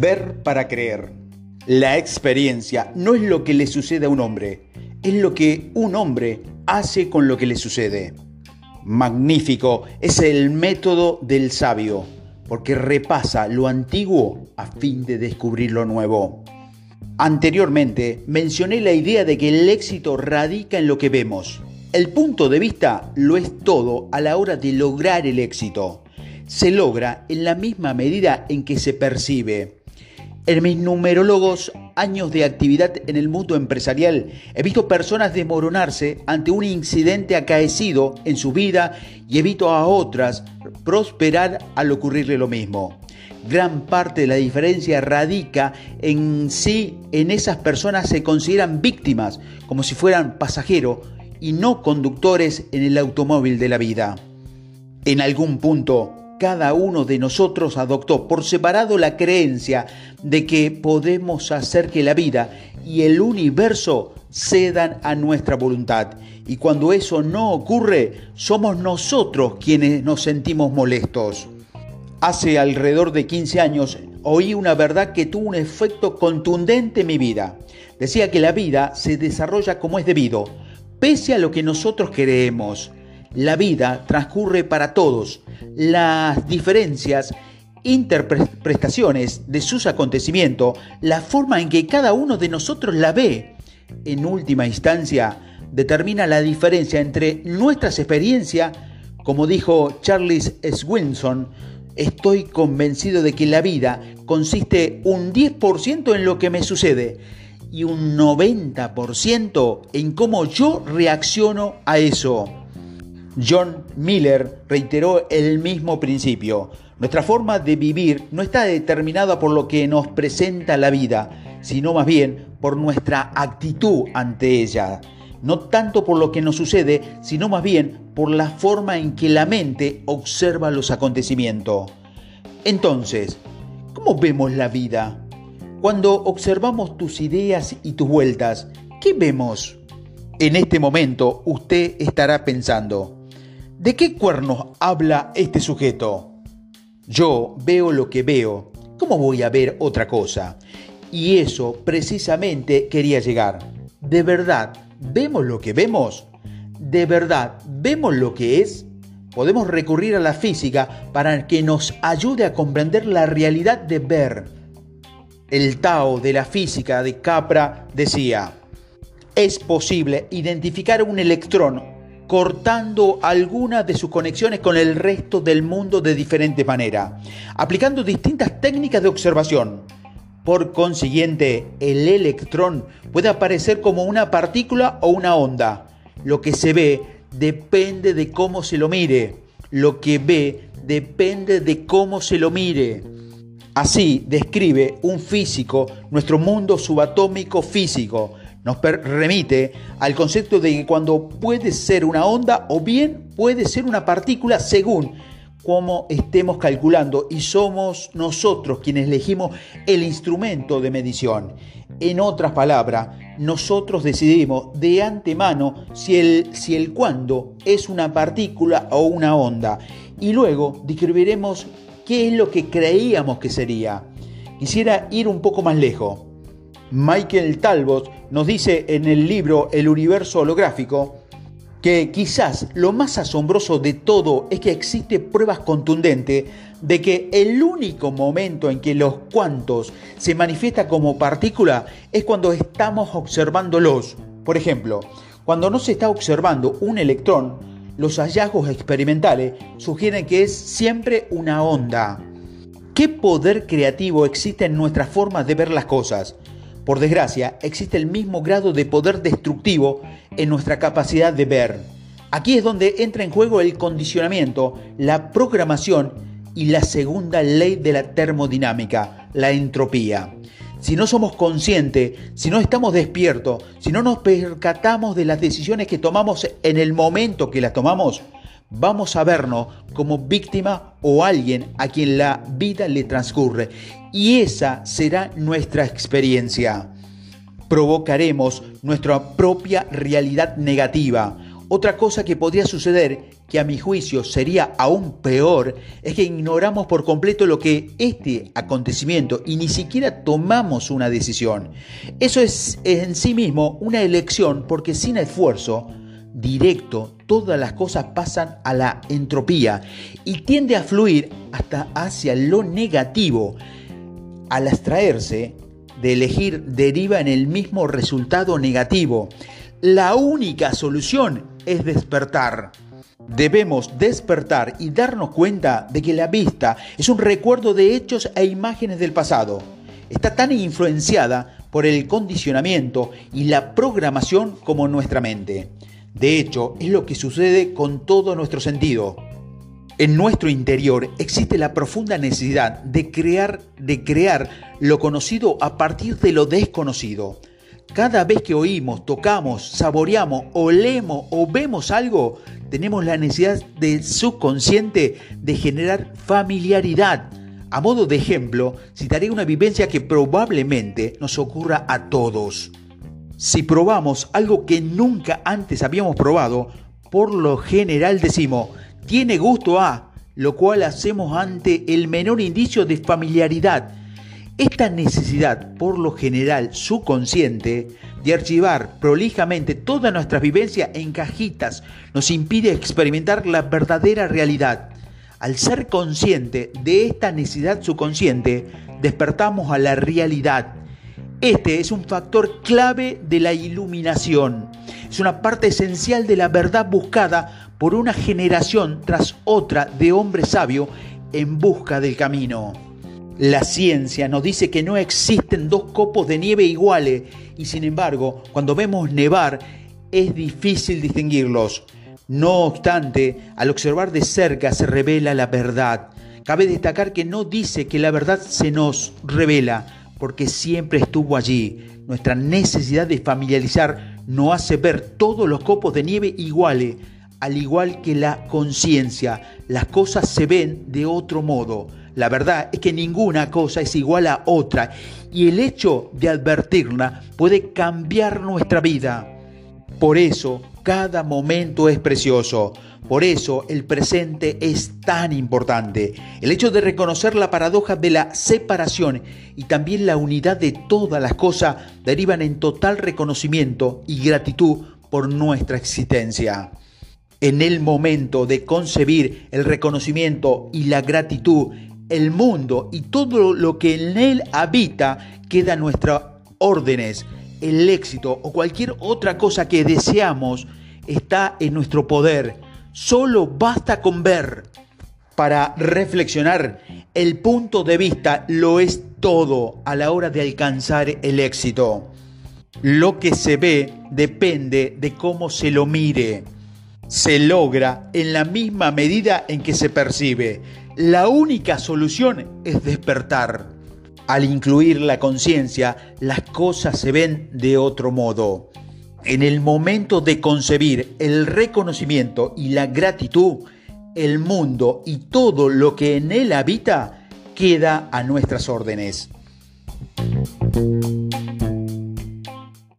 Ver para creer. La experiencia no es lo que le sucede a un hombre, es lo que un hombre hace con lo que le sucede. Magnífico es el método del sabio, porque repasa lo antiguo a fin de descubrir lo nuevo. Anteriormente mencioné la idea de que el éxito radica en lo que vemos. El punto de vista lo es todo a la hora de lograr el éxito. Se logra en la misma medida en que se percibe. En mis numerólogos años de actividad en el mundo empresarial, he visto personas desmoronarse ante un incidente acaecido en su vida y he visto a otras prosperar al ocurrirle lo mismo. Gran parte de la diferencia radica en si en esas personas se consideran víctimas, como si fueran pasajeros y no conductores en el automóvil de la vida. En algún punto, cada uno de nosotros adoptó por separado la creencia de que podemos hacer que la vida y el universo cedan a nuestra voluntad. Y cuando eso no ocurre, somos nosotros quienes nos sentimos molestos. Hace alrededor de 15 años oí una verdad que tuvo un efecto contundente en mi vida. Decía que la vida se desarrolla como es debido, pese a lo que nosotros creemos. La vida transcurre para todos. Las diferencias, interpretaciones de sus acontecimientos, la forma en que cada uno de nosotros la ve, en última instancia, determina la diferencia entre nuestras experiencias, como dijo Charles Swinson, estoy convencido de que la vida consiste un 10% en lo que me sucede y un 90% en cómo yo reacciono a eso. John Miller reiteró el mismo principio. Nuestra forma de vivir no está determinada por lo que nos presenta la vida, sino más bien por nuestra actitud ante ella. No tanto por lo que nos sucede, sino más bien por la forma en que la mente observa los acontecimientos. Entonces, ¿cómo vemos la vida? Cuando observamos tus ideas y tus vueltas, ¿qué vemos? En este momento usted estará pensando, ¿De qué cuernos habla este sujeto? Yo veo lo que veo. ¿Cómo voy a ver otra cosa? Y eso precisamente quería llegar. ¿De verdad vemos lo que vemos? ¿De verdad vemos lo que es? Podemos recurrir a la física para que nos ayude a comprender la realidad de ver. El Tao de la física de Capra decía, es posible identificar un electrón cortando algunas de sus conexiones con el resto del mundo de diferente manera, aplicando distintas técnicas de observación. Por consiguiente, el electrón puede aparecer como una partícula o una onda. Lo que se ve depende de cómo se lo mire. Lo que ve depende de cómo se lo mire. Así describe un físico nuestro mundo subatómico físico, nos remite al concepto de que cuando puede ser una onda o bien puede ser una partícula según cómo estemos calculando y somos nosotros quienes elegimos el instrumento de medición. En otras palabras, nosotros decidimos de antemano si el, si el es una partícula o una onda y luego describiremos qué es lo que creíamos que sería. Quisiera ir un poco más lejos. Michael Talbot nos dice en el libro El universo holográfico que quizás lo más asombroso de todo es que existe pruebas contundentes de que el único momento en que los cuantos se manifiesta como partícula es cuando estamos observándolos. Por ejemplo, cuando no se está observando un electrón, los hallazgos experimentales sugieren que es siempre una onda. ¿Qué poder creativo existe en nuestras formas de ver las cosas? Por desgracia, existe el mismo grado de poder destructivo en nuestra capacidad de ver. Aquí es donde entra en juego el condicionamiento, la programación y la segunda ley de la termodinámica, la entropía. Si no somos conscientes, si no estamos despiertos, si no nos percatamos de las decisiones que tomamos en el momento que las tomamos, vamos a vernos como víctima o alguien a quien la vida le transcurre. Y esa será nuestra experiencia. Provocaremos nuestra propia realidad negativa. Otra cosa que podría suceder que a mi juicio sería aún peor, es que ignoramos por completo lo que este acontecimiento y ni siquiera tomamos una decisión. Eso es en sí mismo una elección porque sin esfuerzo directo todas las cosas pasan a la entropía y tiende a fluir hasta hacia lo negativo. Al abstraerse de elegir deriva en el mismo resultado negativo. La única solución es despertar. Debemos despertar y darnos cuenta de que la vista es un recuerdo de hechos e imágenes del pasado. Está tan influenciada por el condicionamiento y la programación como nuestra mente. De hecho, es lo que sucede con todo nuestro sentido. En nuestro interior existe la profunda necesidad de crear, de crear lo conocido a partir de lo desconocido. Cada vez que oímos, tocamos, saboreamos, olemos o vemos algo, tenemos la necesidad del subconsciente de generar familiaridad. A modo de ejemplo, citaré una vivencia que probablemente nos ocurra a todos. Si probamos algo que nunca antes habíamos probado, por lo general decimos, tiene gusto a, lo cual hacemos ante el menor indicio de familiaridad esta necesidad, por lo general subconsciente, de archivar prolijamente todas nuestras vivencias en cajitas nos impide experimentar la verdadera realidad. Al ser consciente de esta necesidad subconsciente, despertamos a la realidad. Este es un factor clave de la iluminación. Es una parte esencial de la verdad buscada por una generación tras otra de hombres sabios en busca del camino. La ciencia nos dice que no existen dos copos de nieve iguales y sin embargo, cuando vemos nevar, es difícil distinguirlos. No obstante, al observar de cerca se revela la verdad. Cabe destacar que no dice que la verdad se nos revela, porque siempre estuvo allí. Nuestra necesidad de familiarizar no hace ver todos los copos de nieve iguales, al igual que la conciencia. Las cosas se ven de otro modo. La verdad es que ninguna cosa es igual a otra y el hecho de advertirla puede cambiar nuestra vida. Por eso, cada momento es precioso. Por eso el presente es tan importante. El hecho de reconocer la paradoja de la separación y también la unidad de todas las cosas derivan en total reconocimiento y gratitud por nuestra existencia. En el momento de concebir el reconocimiento y la gratitud el mundo y todo lo que en él habita queda nuestras órdenes. El éxito o cualquier otra cosa que deseamos está en nuestro poder. Solo basta con ver. Para reflexionar, el punto de vista lo es todo a la hora de alcanzar el éxito. Lo que se ve depende de cómo se lo mire. Se logra en la misma medida en que se percibe. La única solución es despertar. Al incluir la conciencia, las cosas se ven de otro modo. En el momento de concebir el reconocimiento y la gratitud, el mundo y todo lo que en él habita queda a nuestras órdenes.